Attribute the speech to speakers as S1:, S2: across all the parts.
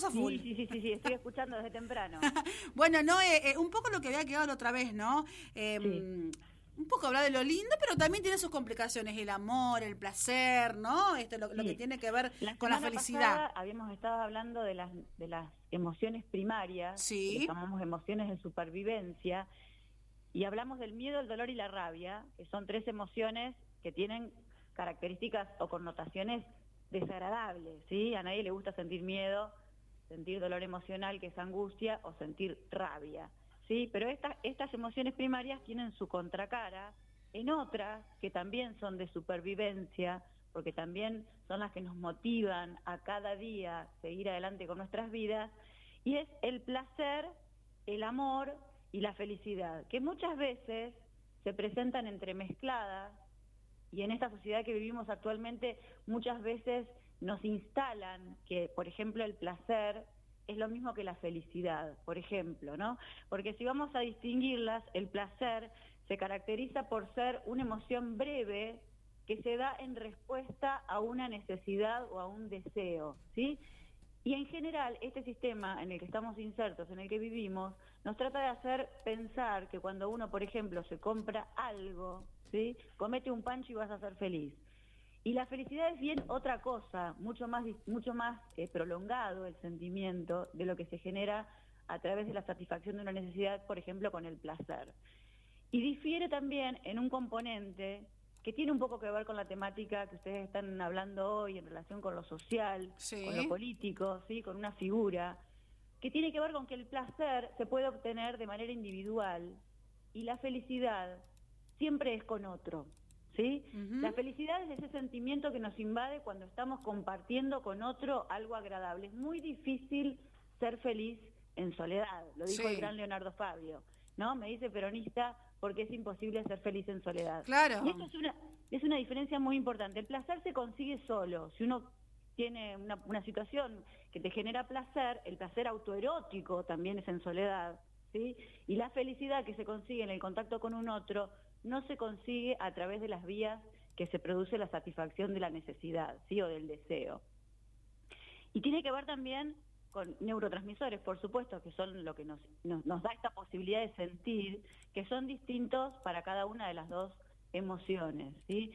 S1: estamos a full.
S2: Sí, sí, sí, sí, estoy escuchando desde temprano.
S1: bueno, no, eh, eh, un poco lo que había quedado la otra vez, ¿no? Eh, un poco hablar de lo lindo, pero también tiene sus complicaciones, el amor, el placer, ¿no? Esto lo, lo que tiene que ver con la felicidad.
S2: habíamos estado hablando de las de las emociones primarias,
S1: sí.
S2: que llamamos emociones de supervivencia, y hablamos del miedo, el dolor y la rabia, que son tres emociones que tienen características o connotaciones desagradables, ¿sí? A nadie le gusta sentir miedo, sentir dolor emocional, que es angustia, o sentir rabia. ¿sí? Pero estas emociones primarias tienen su contracara en otras que también son de supervivencia, porque también son las que nos motivan a cada día seguir adelante con nuestras vidas, y es el placer, el amor y la felicidad, que muchas veces se presentan entremezcladas y en esta sociedad que vivimos actualmente muchas veces nos instalan que, por ejemplo, el placer es lo mismo que la felicidad, por ejemplo, ¿no? Porque si vamos a distinguirlas, el placer se caracteriza por ser una emoción breve que se da en respuesta a una necesidad o a un deseo, ¿sí? Y en general, este sistema en el que estamos insertos, en el que vivimos, nos trata de hacer pensar que cuando uno, por ejemplo, se compra algo, ¿sí? Comete un pancho y vas a ser feliz. Y la felicidad es bien otra cosa, mucho más, mucho más eh, prolongado el sentimiento de lo que se genera a través de la satisfacción de una necesidad, por ejemplo, con el placer. Y difiere también en un componente que tiene un poco que ver con la temática que ustedes están hablando hoy en relación con lo social, con lo político, ¿sí? con una figura, que tiene que ver con que el placer se puede obtener de manera individual y la felicidad siempre es con otro. ¿Sí? La felicidad es ese sentimiento que nos invade cuando estamos compartiendo con otro algo agradable. Es muy difícil ser feliz en soledad, lo dijo el gran Leonardo Fabio, ¿no? Me dice peronista porque es imposible ser feliz en soledad.
S1: Claro.
S2: Y esto es una, es una diferencia muy importante. El placer se consigue solo. Si uno tiene una, una situación que te genera placer, el placer autoerótico también es en soledad, ¿sí? Y la felicidad que se consigue en el contacto con un otro no se consigue a través de las vías que se produce la satisfacción de la necesidad, ¿sí? o del deseo. Y tiene que ver también con neurotransmisores, por supuesto, que son lo que nos, nos, da esta posibilidad de sentir, que son distintos para cada una de las dos emociones, ¿sí?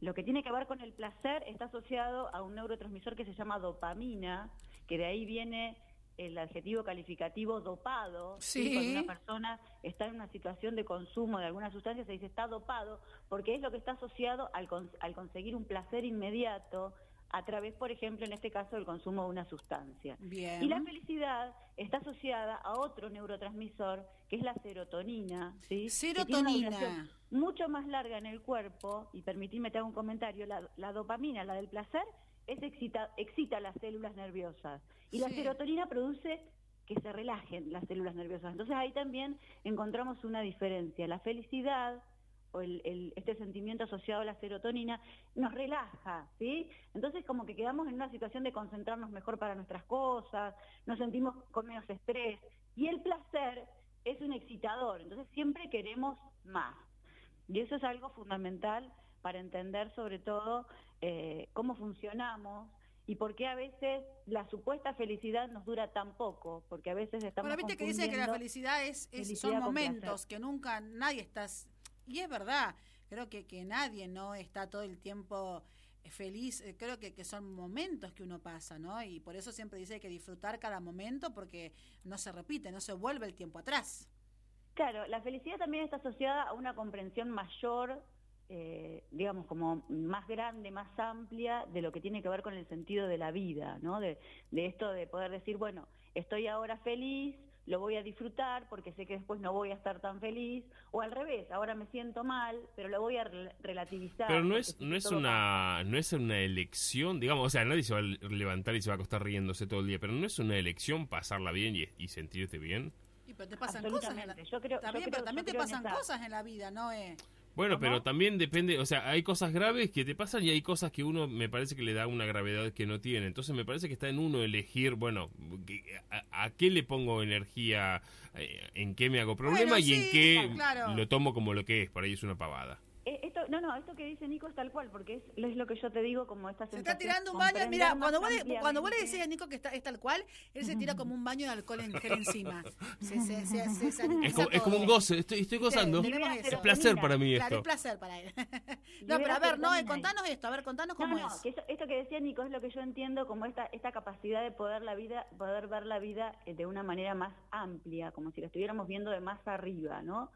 S2: Lo que tiene que ver con el placer está asociado a un neurotransmisor que se llama dopamina, que de ahí viene el adjetivo calificativo dopado,
S1: sí.
S2: cuando una persona está en una situación de consumo de alguna sustancia se dice está dopado, porque es lo que está asociado al, al conseguir un placer inmediato a través, por ejemplo, en este caso, del consumo de una sustancia.
S1: Bien.
S2: Y la felicidad está asociada a otro neurotransmisor, que es la serotonina. ¿sí?
S1: Serotonina.
S2: mucho más larga en el cuerpo, y permitidme te hago un comentario, la, la dopamina, la del placer, es excita, excita las células nerviosas y la serotonina produce que se relajen las células nerviosas. Entonces ahí también encontramos una diferencia. La felicidad o el, este sentimiento asociado a la serotonina nos relaja, ¿sí? Entonces como que quedamos en una situación de concentrarnos mejor para nuestras cosas, nos sentimos con menos estrés y el placer es un excitador, entonces siempre queremos más. Y eso es algo fundamental para entender sobre todo eh, cómo funcionamos y por qué a veces la supuesta felicidad nos dura tan poco, porque a veces estamos
S1: Bueno, viste que dice que la felicidad es, son momentos, que nunca nadie está... Y es verdad, creo que, que nadie no está todo el tiempo feliz, eh, creo que, que son momentos que uno pasa, ¿no? Y por eso siempre dice que disfrutar cada momento porque no se repite, no se vuelve el tiempo atrás.
S2: Claro, la felicidad también está asociada a una comprensión mayor eh, digamos, como más grande, más amplia de lo que tiene que ver con el sentido de la vida, ¿no? De, esto de poder decir, bueno, estoy ahora feliz, lo voy a disfrutar porque sé que después no voy a estar tan feliz, o al revés, ahora me siento mal, pero lo voy a relativizar.
S3: Pero no es, no es una, no es una elección, digamos, o sea, nadie se va a levantar y se va a acostar riéndose todo el día, pero no es una elección pasarla bien y, sentirte bien.
S1: Y pero te pasan cosas yo creo, también, pero también te pasan cosas en la vida, ¿no? Eh,
S3: bueno, pero también depende, o sea, hay cosas graves que te pasan y hay cosas que uno me parece que le da una gravedad que no tiene. Entonces me parece que está en uno elegir, bueno, a, qué le pongo energía, eh, en qué me hago problema y en qué lo tomo como lo que es. Por ahí es una pavada.
S2: Eh, esto, no, no, esto que dice Nico es tal cual, porque es, es lo que yo te digo como esta
S1: Se está tirando un baño, mira, cuando vos, le, cuando vos le decís a Nico que está, es tal cual, él se tira como un baño de alcohol en gel encima. Se, se, se,
S3: es, como, es, como, un goce, estoy, estoy gozando. es placer para mí
S1: claro, es placer para él. no, pero a ver, no, contanos esto, a ver, contanos cómo no,
S2: es. esto que decía Nico es lo que yo entiendo como esta, esta capacidad de poder, la vida, poder ver la vida eh, de una manera más amplia, como si la estuviéramos viendo de más arriba, ¿no?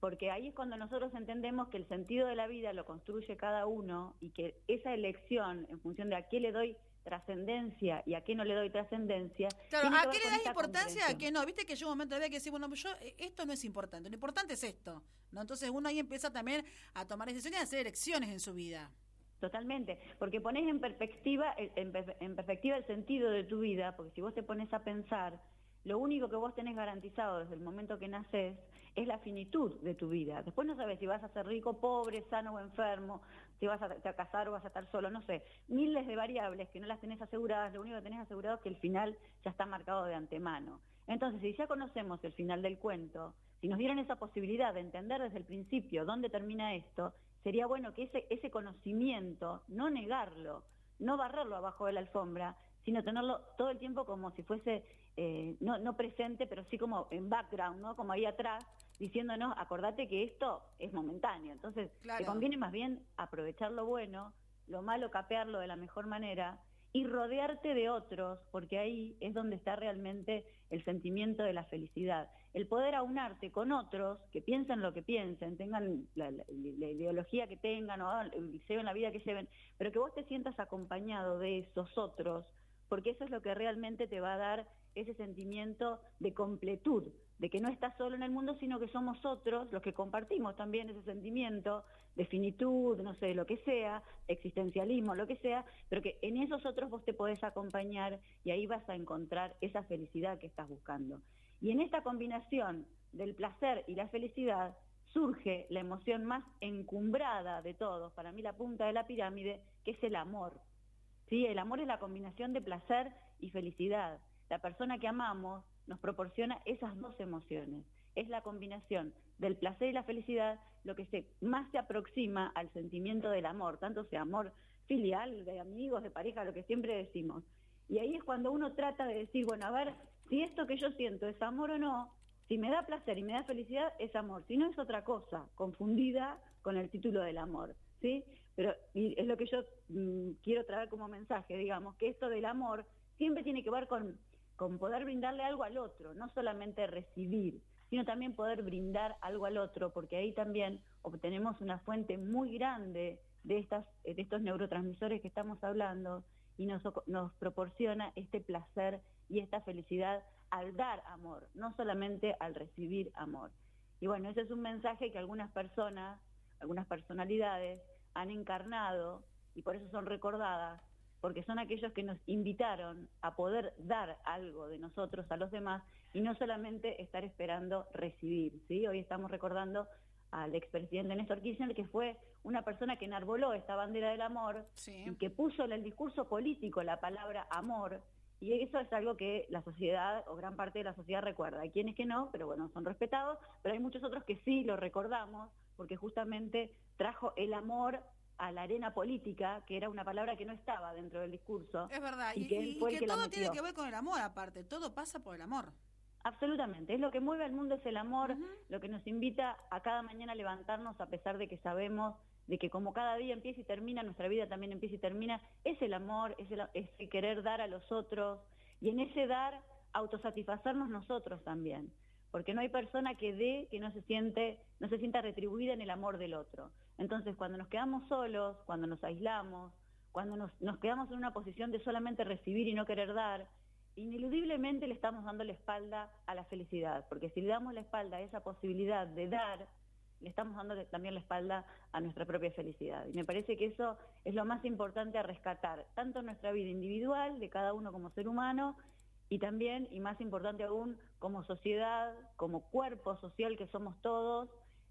S2: Porque ahí es cuando nosotros entendemos que el sentido de la vida lo construye cada uno y que esa elección en función de a qué le doy trascendencia y a qué no le doy trascendencia.
S1: Claro, ¿a qué le das importancia? A qué no. Viste que yo un momento había que decir, bueno, yo eh, esto no es importante, lo importante es esto. ¿no? Entonces uno ahí empieza también a tomar decisiones y a hacer elecciones en su vida.
S2: Totalmente, porque pones en perspectiva, en perspectiva el sentido de tu vida, porque si vos te pones a pensar, lo único que vos tenés garantizado desde el momento que naces es la finitud de tu vida. Después no sabes si vas a ser rico, pobre, sano o enfermo, si vas a, casar o vas a estar solo, no sé. Miles de variables que no las tenés aseguradas, lo único que tenés asegurado es que el final ya está marcado de antemano. Entonces, si ya conocemos el final del cuento, si nos dieran esa posibilidad de entender desde el principio dónde termina esto, sería bueno que ese, ese conocimiento, no negarlo, no barrerlo abajo de la alfombra, sino tenerlo todo el tiempo como si fuese, eh, no, no presente, pero sí como en background, ¿no? Como ahí atrás, diciéndonos, acordate que esto es momentáneo. Entonces, te conviene más bien aprovechar lo bueno, lo malo capearlo de la mejor manera y rodearte de otros, porque ahí es donde está realmente el sentimiento de la felicidad. El poder aunarte con otros que piensen lo que piensen, tengan la, ideología que tengan o lleven la vida que lleven, pero que vos te sientas acompañado de esos otros, porque eso es lo que realmente te va a dar ese sentimiento de completud, de que no estás solo en el mundo, sino que somos otros los que compartimos también ese sentimiento de finitud, no sé, lo que sea, existencialismo, lo que sea, pero que en esos otros vos te podés acompañar y ahí vas a encontrar esa felicidad que estás buscando. Y en esta combinación del placer y la felicidad surge la emoción más encumbrada de todos, para mí la punta de la pirámide, que es el amor. ¿Sí? El amor es la combinación de placer y felicidad. La persona que amamos nos proporciona esas dos emociones. Es la combinación del placer y la felicidad lo que se, más se aproxima al sentimiento del amor, tanto sea amor filial, de amigos, de pareja, lo que siempre decimos. Y ahí es cuando uno trata de decir, bueno, a ver, si esto que yo siento es amor o no, si me da placer y me da felicidad, es amor. Si no, es otra cosa, confundida con el título del amor. ¿sí? Pero y es lo que yo mm, quiero traer como mensaje, digamos, que esto del amor siempre tiene que ver con con poder brindarle algo al otro, no solamente recibir, sino también poder brindar algo al otro, porque ahí también obtenemos una fuente muy grande de, estas, de estos neurotransmisores que estamos hablando y nos, nos proporciona este placer y esta felicidad al dar amor, no solamente al recibir amor. Y bueno, ese es un mensaje que algunas personas, algunas personalidades han encarnado y por eso son recordadas porque son aquellos que nos invitaron a poder dar algo de nosotros a los demás y no solamente estar esperando recibir. ¿sí? Hoy estamos recordando al expresidente Néstor Kirchner, que fue una persona que enarboló esta bandera del amor y que puso en el discurso político la palabra amor, y eso es algo que la sociedad o gran parte de la sociedad recuerda. Hay quienes que no, pero bueno, son respetados, pero hay muchos otros que sí lo recordamos, porque justamente trajo el amor a la arena política, que era una palabra que no estaba dentro del discurso.
S1: Es verdad, y, que, todo tiene que ver con el amor aparte, todo pasa por el amor.
S2: Absolutamente, es lo que mueve al mundo es el amor, lo que nos invita a cada mañana a levantarnos a pesar de que sabemos de que como cada día empieza y termina, nuestra vida también empieza y termina, es el amor, es el, es el querer dar a los otros y en ese dar autosatisfacernos nosotros también, porque no hay persona que dé que no se siente, no se sienta retribuida en el amor del otro. Entonces, cuando nos quedamos solos, cuando nos aislamos, cuando nos, quedamos en una posición de solamente recibir y no querer dar, ineludiblemente le estamos dando la espalda a la felicidad, porque si le damos la espalda a esa posibilidad de dar, le estamos dando también la espalda a nuestra propia felicidad. Y me parece que eso es lo más importante a rescatar, tanto nuestra vida individual, de cada uno como ser humano, y también, y más importante aún, como sociedad, como cuerpo social que somos todos,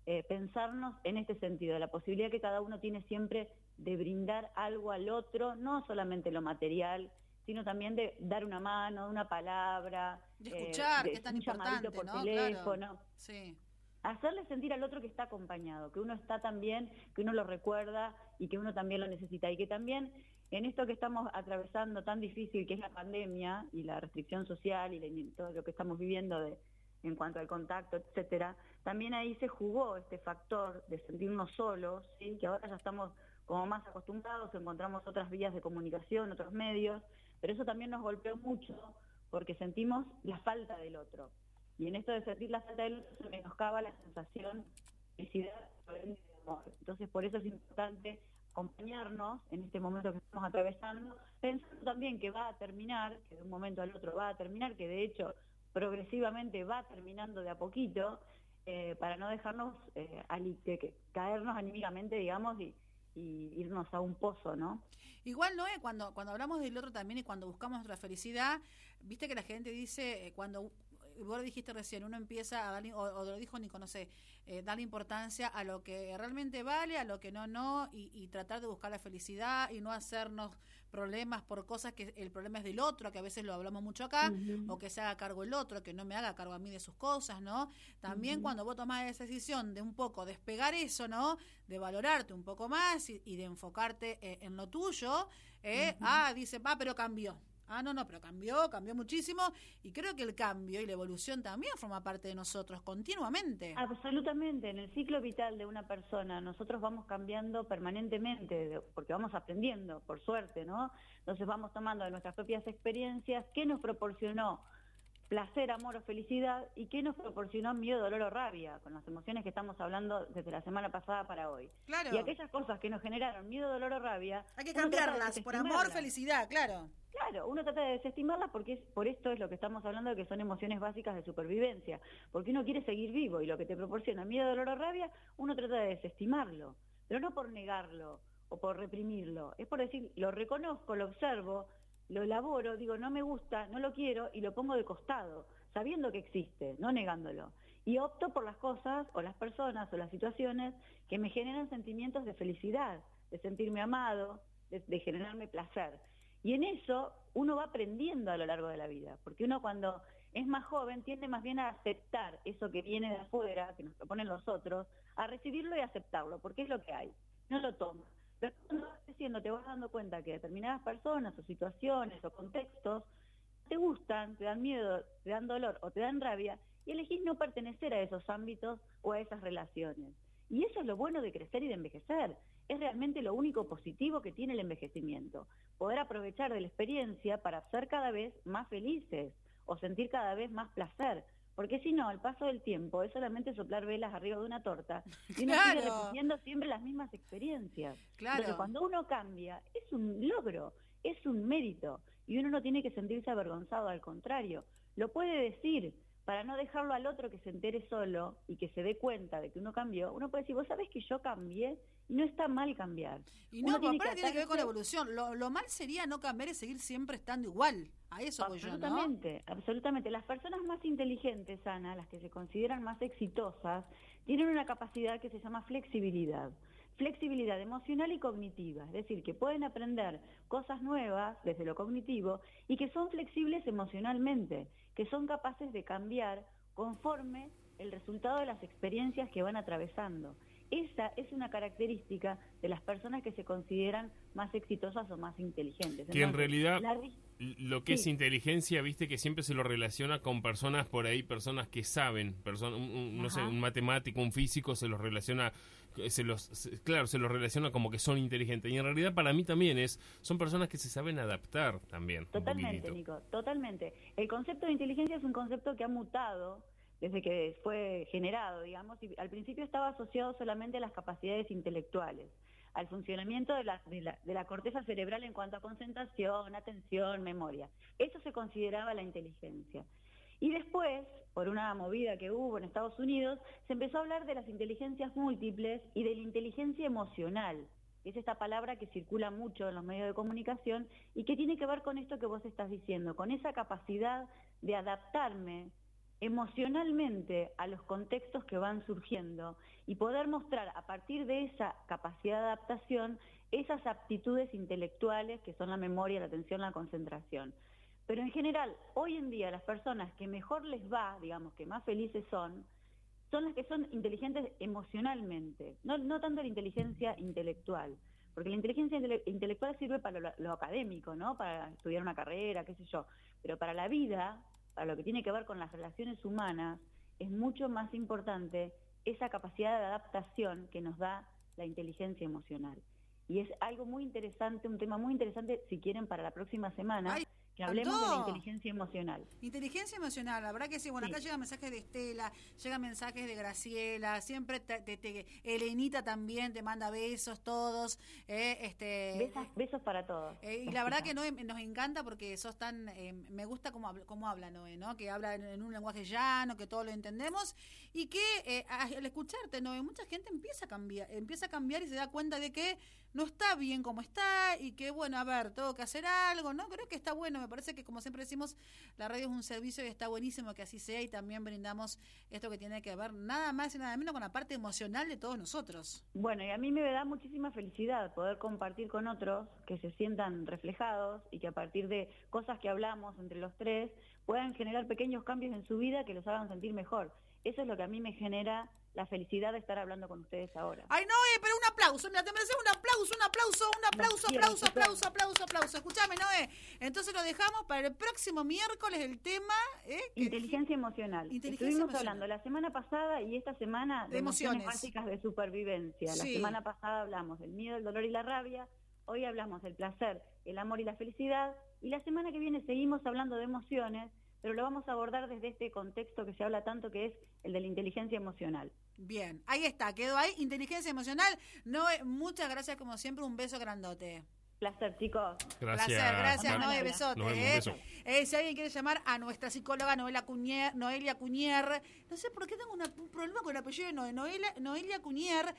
S2: eh, pensarnos en este sentido, la posibilidad que cada uno tiene siempre de brindar algo al otro, no solamente lo material, sino también de dar una mano, una palabra,
S1: de escuchar, que es tan importante,
S2: por teléfono.
S1: Sí.
S2: hacerle sentir al otro que está acompañado, que uno está también, que uno lo recuerda y que uno también lo necesita y que también en esto que estamos atravesando tan difícil que es la pandemia y la restricción social y todo lo que estamos viviendo de, en cuanto al contacto, etcétera, también ahí se jugó este factor de sentirnos solos, ¿sí? que ahora ya estamos como más acostumbrados, encontramos otras vías de comunicación, otros medios, pero eso también nos golpeó mucho porque sentimos la falta del otro. Y en esto de sentir la falta del otro se menoscaba la sensación de felicidad de amor. Entonces por eso es importante acompañarnos en este momento que estamos atravesando, pensando también que va a terminar, que de un momento al otro va a terminar, que de hecho progresivamente va terminando de a poquito, eh, para no dejarnos eh, caernos anímicamente, digamos, y, irnos a un pozo, ¿no?
S1: Igual, ¿no? cuando, cuando hablamos del otro también y cuando buscamos nuestra felicidad, viste que la gente dice, eh, cuando vos dijiste recién, uno empieza a darle, o, lo dijo Nico, no sé, eh, darle importancia a lo que realmente vale, a lo que no, no, y, tratar de buscar la felicidad y no hacernos problemas por cosas que el problema es del otro, que a veces lo hablamos mucho acá, o que se haga cargo el otro, que no me haga cargo a mí de sus cosas, ¿no? También cuando vos tomás esa decisión de un poco despegar eso, ¿no? De valorarte un poco más y, de enfocarte eh, en lo tuyo, eh, ah, dice, va, pero cambió Ah, no, no, pero cambió, cambió muchísimo y creo que el cambio y la evolución también forma parte de nosotros continuamente.
S2: Absolutamente, en el ciclo vital de una persona nosotros vamos cambiando permanentemente porque vamos aprendiendo, por suerte, ¿no? Entonces vamos tomando de nuestras propias experiencias qué nos proporcionó placer, amor o felicidad y qué nos proporcionó miedo, dolor o rabia, con las emociones que estamos hablando desde la semana pasada para hoy.
S1: Claro.
S2: Y aquellas cosas que nos generaron miedo, dolor o rabia.
S1: Hay que cambiarlas por amor, felicidad, claro.
S2: Claro, uno trata de desestimarlas porque es, por esto es lo que estamos hablando de que son emociones básicas de supervivencia, porque uno quiere seguir vivo y lo que te proporciona miedo, dolor o rabia, uno trata de desestimarlo, pero no por negarlo o por reprimirlo, es por decir, lo reconozco, lo observo, lo elaboro, digo, no me gusta, no lo quiero y lo pongo de costado, sabiendo que existe, no negándolo. Y opto por las cosas o las personas o las situaciones que me generan sentimientos de felicidad, de sentirme amado, de generarme placer. Y en eso uno va aprendiendo a lo largo de la vida, porque uno cuando es más joven tiende más bien a aceptar eso que viene de afuera, que nos proponen los otros, a recibirlo y aceptarlo, porque es lo que hay, no lo toma. Pero cuando vas creciendo te vas dando cuenta que determinadas personas o situaciones o contextos te gustan, te dan miedo, te dan dolor o te dan rabia y elegís no pertenecer a esos ámbitos o a esas relaciones. Y eso es lo bueno de crecer y de envejecer. Es realmente lo único positivo que tiene el envejecimiento. Poder aprovechar de la experiencia para ser cada vez más felices o sentir cada vez más placer. Porque si no, al paso del tiempo es solamente soplar velas arriba de una torta y uno sigue repitiendo siempre las mismas experiencias.
S1: Claro.
S2: Entonces, cuando uno cambia, es un logro, es un mérito y uno no tiene que sentirse avergonzado, al contrario, lo puede decir, para no dejarlo al otro que se entere solo y que se dé cuenta de que uno cambió, uno puede decir, vos sabés que yo cambié y no está mal cambiar.
S1: Y no, tiene, que, tiene que ver con la evolución. Lo, mal sería no cambiar y seguir siempre estando igual. A eso voy yo,
S2: Absolutamente, absolutamente. Las personas más inteligentes, Ana, las que se consideran más exitosas, tienen una capacidad que se llama flexibilidad flexibilidad emocional y cognitiva, es decir, que pueden aprender cosas nuevas desde lo cognitivo y que son flexibles emocionalmente, que son capaces de cambiar conforme el resultado de las experiencias que van atravesando. Esa es una característica de las personas que se consideran más exitosas o más inteligentes.
S3: Que en realidad lo que es inteligencia, viste que siempre se lo relaciona con personas por ahí, personas que saben, personas, no sé, un matemático, un físico se los relaciona se los claro, se los relaciona como que son inteligentes y en realidad para mí también es son personas que se saben adaptar también.
S2: Totalmente, Nico, totalmente. El concepto de inteligencia es un concepto que ha mutado desde que fue generado, digamos, y al principio estaba asociado solamente a las capacidades intelectuales, al funcionamiento de la, de la, corteza cerebral en cuanto a concentración, atención, memoria. Eso se consideraba la inteligencia. Y después, por una movida que hubo en Estados Unidos, se empezó a hablar de las inteligencias múltiples y de la inteligencia emocional, es esta palabra que circula mucho en los medios de comunicación y que tiene que ver con esto que vos estás diciendo, con esa capacidad de adaptarme emocionalmente a los contextos que van surgiendo y poder mostrar a partir de esa capacidad de adaptación esas aptitudes intelectuales que son la memoria, la atención, la concentración. Pero en general, hoy en día las personas que mejor les va, digamos, que más felices son, son las que son inteligentes emocionalmente, no, no tanto la inteligencia intelectual. Porque la inteligencia intelectual sirve para lo, académico, ¿no? Para estudiar una carrera, qué sé yo. Pero para la vida, para lo que tiene que ver con las relaciones humanas, es mucho más importante esa capacidad de adaptación que nos da la inteligencia emocional. Y es algo muy interesante, un tema muy interesante, si quieren, para la próxima semana que hablemos de la inteligencia emocional.
S1: Inteligencia emocional, la verdad que sí. Bueno, acá llegan mensajes de Estela, llegan mensajes de Graciela, siempre te, Elenita también te manda besos todos. Eh, este,
S2: besos, para todos.
S1: Eh, y la verdad que Noé nos encanta porque sos tan, eh, me gusta cómo, cómo habla Noé, ¿no? Que habla en, un lenguaje llano, que todos lo entendemos y que al escucharte, Noé, mucha gente empieza a cambiar, empieza a cambiar y se da cuenta de que no está bien como está y que, bueno, a ver, tengo que hacer algo, ¿no? Creo que está bueno, me parece que como siempre decimos, la radio es un servicio y está buenísimo que así sea y también brindamos esto que tiene que ver nada más y nada menos con la parte emocional de todos nosotros.
S2: Bueno, y a mí me da muchísima felicidad poder compartir con otros que se sientan reflejados y que a partir de cosas que hablamos entre los tres puedan generar pequeños cambios en su vida que los hagan sentir mejor. Eso es lo que a mí me genera la felicidad de estar hablando con ustedes ahora.
S1: Ay, no, eh, pero un aplauso, mira, te mereces un aplauso, un aplauso, un aplauso, aplauso, aplauso, aplauso, aplauso. Escúchame, Noé. Entonces lo dejamos para el próximo miércoles el tema...
S2: Eh, Inteligencia emocional. Estuvimos hablando la semana pasada y esta semana de, emociones. básicas de supervivencia. La semana pasada hablamos del miedo, el dolor y la rabia. Hoy hablamos del placer, el amor y la felicidad. Y la semana que viene seguimos hablando de emociones pero lo vamos a abordar desde este contexto que se habla tanto, que es el de la inteligencia emocional.
S1: Bien, ahí está, quedó ahí, inteligencia emocional. Noé, muchas gracias como siempre, un beso grandote.
S2: Placer, chicos.
S3: Gracias.
S1: Placer, gracias, Noé, besote. ¿eh? Eh, si alguien quiere llamar a nuestra psicóloga Noelia Cuñer, Noelia Cuñer, no sé por qué tengo un problema con el apellido de Noelia, Noelia Cuñer,